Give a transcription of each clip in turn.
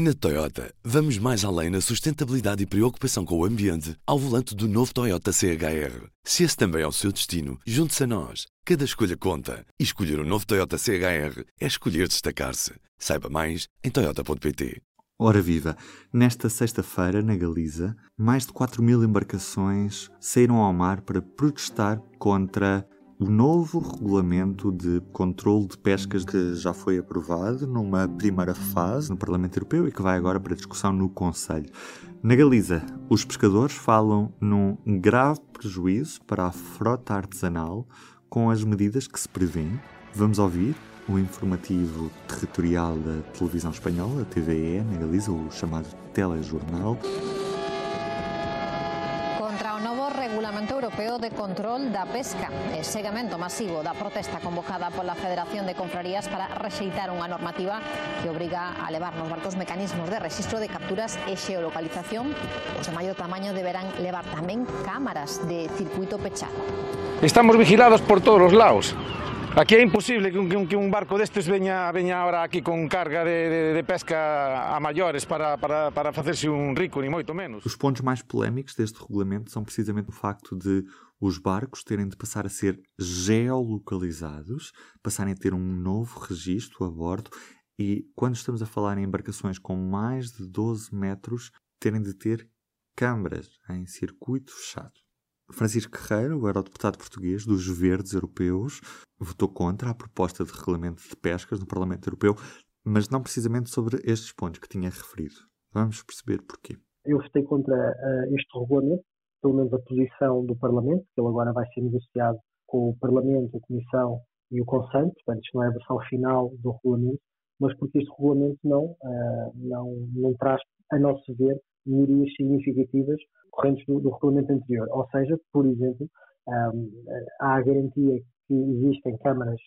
Na Toyota, vamos mais além na sustentabilidade e preocupação com o ambiente ao volante do novo Toyota CHR. Se esse também é o seu destino, junte-se a nós. Cada escolha conta. E escolher o um novo Toyota CHR é escolher destacar-se. Saiba mais em Toyota.pt. Ora viva! Nesta sexta-feira, na Galiza, mais de 4 mil embarcações saíram ao mar para protestar contra o novo regulamento de controle de pescas que já foi aprovado numa primeira fase no Parlamento Europeu e que vai agora para discussão no Conselho. Na Galiza, os pescadores falam num grave prejuízo para a frota artesanal com as medidas que se prevêem. Vamos ouvir o informativo territorial da televisão espanhola, a TVE, na Galiza, o chamado telejornal. Europeo de Control da Pesca e seguimento masivo da protesta convocada pola Federación de Confrarías para rexeitar unha normativa que obriga a levar nos barcos mecanismos de registro de capturas e xeolocalización. Os de maior tamaño deberán levar tamén cámaras de circuito pechado. Estamos vigilados por todos os lados. Aquí é imposible que un, que barco destes veña ahora aquí con carga de, de, de pesca a maiores para, para, para un rico, ni moito menos. Os pontos mais polémicos deste regulamento são precisamente o facto de os barcos terem de passar a ser geolocalizados, passarem a ter um novo registro a bordo e, quando estamos a falar em embarcações com mais de 12 metros, terem de ter câmaras em circuito fechado. Francisco Guerreiro, o eurodeputado português dos Verdes Europeus, votou contra a proposta de regulamento de pescas no Parlamento Europeu, mas não precisamente sobre estes pontos que tinha referido. Vamos perceber porquê. Eu votei contra uh, este regulamento, pelo menos a posição do Parlamento, que ele agora vai ser negociado com o Parlamento, a Comissão e o Conselho, portanto, isto não é a versão final do regulamento, mas porque este regulamento não, uh, não, não traz, a nosso ver, melhorias significativas correntes do, do, regulamento anterior. Ou seja, por exemplo, um, há a garantia que existem câmaras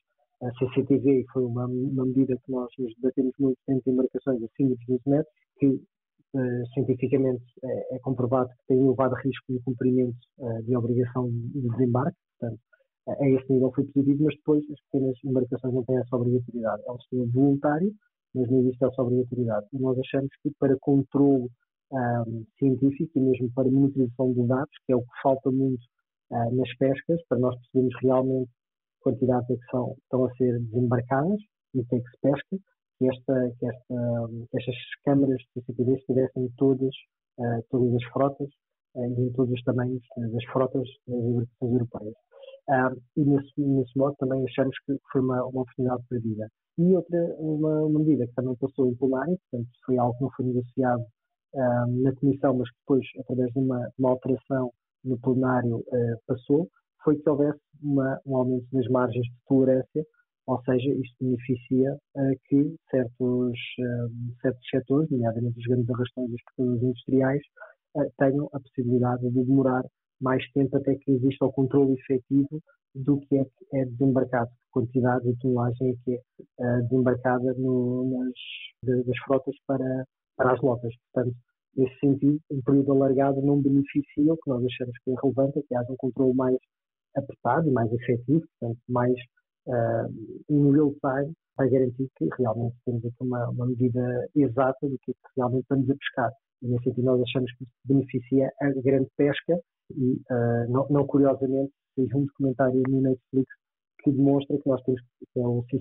CCTV, e foi uma, uma, medida que nós nos debatemos muito dentro de embarcações acima dos 12 metros, que uh, cientificamente é, é, comprovado que tem elevado risco de cumprimento uh, de obrigação de desembarque, portanto, a esse nível foi positivo, mas depois as pequenas embarcações não têm essa obrigatoriedade. É um sistema voluntário, mas não existe essa obrigatoriedade. E nós achamos que para controle um, científico e mesmo para monitorização de dados, que é o que falta muito uh, nas pescas, para nós percebermos realmente quantidades é que são, estão a ser desembarcadas e que é que se pesca, que, esta, que, esta, que estas câmaras de CCTV estivessem todas, uh, todas as frotas uh, e em todos os tamanhos das frotas das embarcações europeias. E nesse, nesse modo também achamos que foi uma, uma oportunidade perdida. E outra, uma, uma medida que também passou em plenário, portanto foi algo que não foi negociado na Comissão, mas que depois, através de uma, uma alteração no plenário, uh, passou, foi que houvesse uma, um aumento das margens de tolerância, ou seja, isto beneficia uh, que certos, certos setores, nomeadamente os grandes arrastões e os pescadores industriais, tenham a possibilidade de demorar mais tempo até que exista o controle efetivo do que é, que é desembarcado, quantidade de tonelagem é que é desembarcada no, nas, das frotas para, para as lotas. Portanto, nesse sentido, um período alargado não beneficia o que nós achamos que é relevante, é que haja um controle mais apertado e mais efetivo, portanto, mais uh, in real time, para garantir que realmente temos aqui uma, uma medida exata do que, é realmente estamos a pescar. E nesse sentido, nós achamos que beneficia a grande pesca e, uh, não, não, curiosamente, temos um documentário no Netflix que demonstra que nós temos, que é um que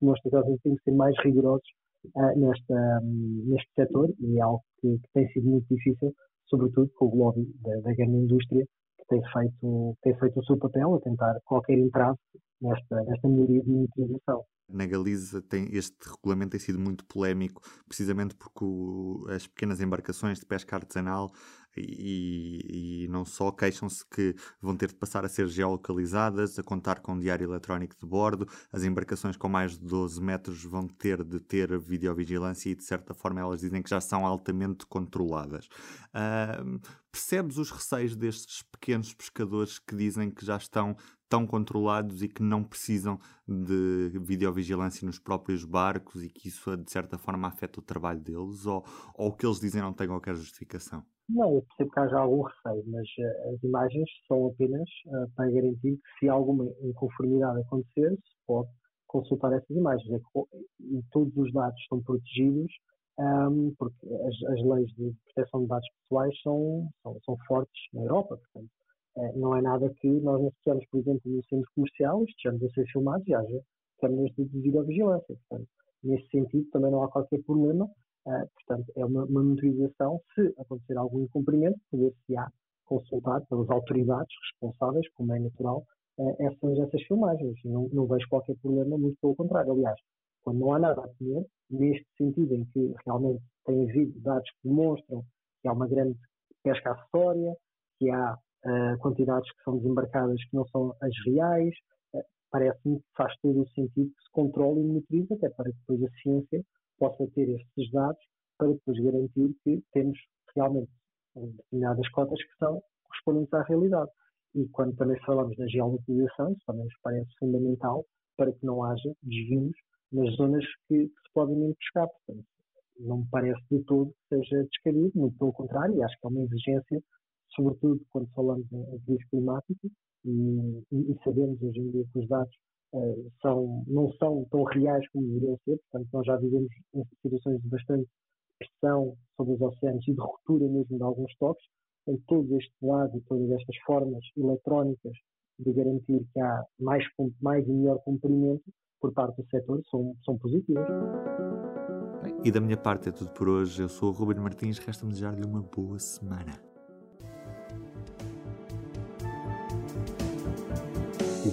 demonstra que nós temos que ser mais rigorosos uh, nesta, um, neste setor e é algo que, que, tem sido muito difícil, sobretudo com o lobby da, da grande indústria, que tem feito, tem feito o seu papel a tentar qualquer entrave nesta, nesta melhoria de monitorização. Na Galiza tem, este regulamento tem sido muito polémico, precisamente porque o, as pequenas embarcações de pesca artesanal e, e não só queixam-se que vão ter de passar a ser geolocalizadas, a contar com um diário eletrónico de bordo, as embarcações com mais de 12 metros vão ter de ter videovigilância e de certa forma elas dizem que já são altamente controladas. Uh, percebes os receios destes pequenos pescadores que dizem que já estão tão controlados e que não precisam de videovigilância nos próprios barcos e que isso de certa forma afeta o trabalho deles ou, ou o que eles dizem não tem qualquer justificação? Não, eu percebo que haja algum receio, mas uh, as imagens são apenas uh, para garantir que se alguma inconformidade acontecer, se pode consultar essas imagens. É e todos os dados estão protegidos um, porque as, as, leis de proteção de dados pessoais são, são, são fortes na Europa, portanto, é, não é nada que nós associamos, por exemplo, no centro comercial, estejamos a ser filmados e haja câmeras de videovigilância. Portanto, nesse sentido, também não há qualquer problema. Uh, portanto, é uma, uma monitorização. Se acontecer algum incumprimento, poder-se-á consultar pelas autoridades responsáveis, como é natural, uh, essas, essas filmagens. Não, não vejo qualquer problema, muito pelo contrário. Aliás, quando não há nada a temer, neste sentido em que realmente tem havido dados que demonstram que há uma grande pesca acessória, que há uh, quantidades que são desembarcadas que não são as reais, parece-me que faz todo o sentido que se controle e monitorize, até para que depois a ciência possa ter estes dados para depois garantir que temos realmente determinadas cotas que são correspondentes à realidade. E quando também falamos da geolocalização, isso também nos parece fundamental para que não haja desvios nas zonas que, que se podem pescar. Portanto, não me parece de todo que seja descabido, muito pelo contrário, acho que é uma exigência, sobretudo quando falamos em, crise climática, e, e, sabemos hoje em dia que os dados são, não são tão reais como deveriam ser, portanto, nós já vivemos em situações de bastante pressão sobre os oceanos e de ruptura mesmo de alguns toques, em todo este lado e todas estas formas eletrónicas de garantir que há mais, mais e melhor cumprimento, por parte do setor são, são positivas. E da minha parte é tudo por hoje. Eu sou o Ruben Martins, resta-me desejar-lhe uma boa semana.